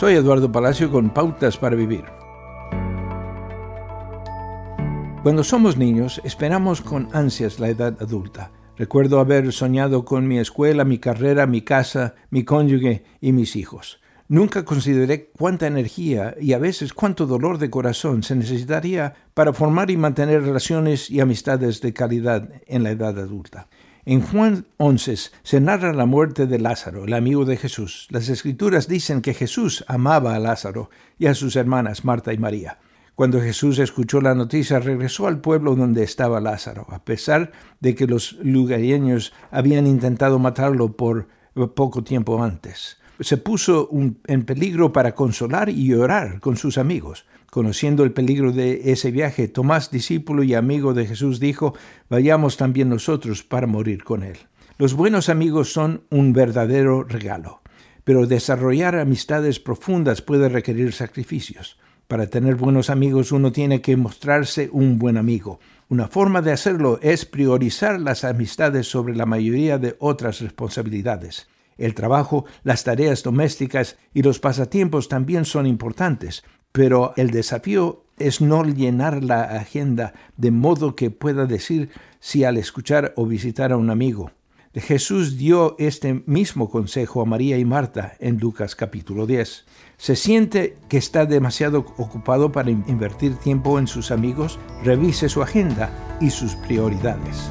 Soy Eduardo Palacio con Pautas para Vivir. Cuando somos niños, esperamos con ansias la edad adulta. Recuerdo haber soñado con mi escuela, mi carrera, mi casa, mi cónyuge y mis hijos. Nunca consideré cuánta energía y a veces cuánto dolor de corazón se necesitaría para formar y mantener relaciones y amistades de calidad en la edad adulta. En Juan 11 se narra la muerte de Lázaro, el amigo de Jesús. Las escrituras dicen que Jesús amaba a Lázaro y a sus hermanas Marta y María. Cuando Jesús escuchó la noticia, regresó al pueblo donde estaba Lázaro, a pesar de que los lugareños habían intentado matarlo por poco tiempo antes. Se puso en peligro para consolar y orar con sus amigos. Conociendo el peligro de ese viaje, Tomás, discípulo y amigo de Jesús, dijo, vayamos también nosotros para morir con él. Los buenos amigos son un verdadero regalo, pero desarrollar amistades profundas puede requerir sacrificios. Para tener buenos amigos uno tiene que mostrarse un buen amigo. Una forma de hacerlo es priorizar las amistades sobre la mayoría de otras responsabilidades. El trabajo, las tareas domésticas y los pasatiempos también son importantes, pero el desafío es no llenar la agenda de modo que pueda decir si al escuchar o visitar a un amigo. Jesús dio este mismo consejo a María y Marta en Lucas capítulo 10. ¿Se siente que está demasiado ocupado para invertir tiempo en sus amigos? Revise su agenda y sus prioridades.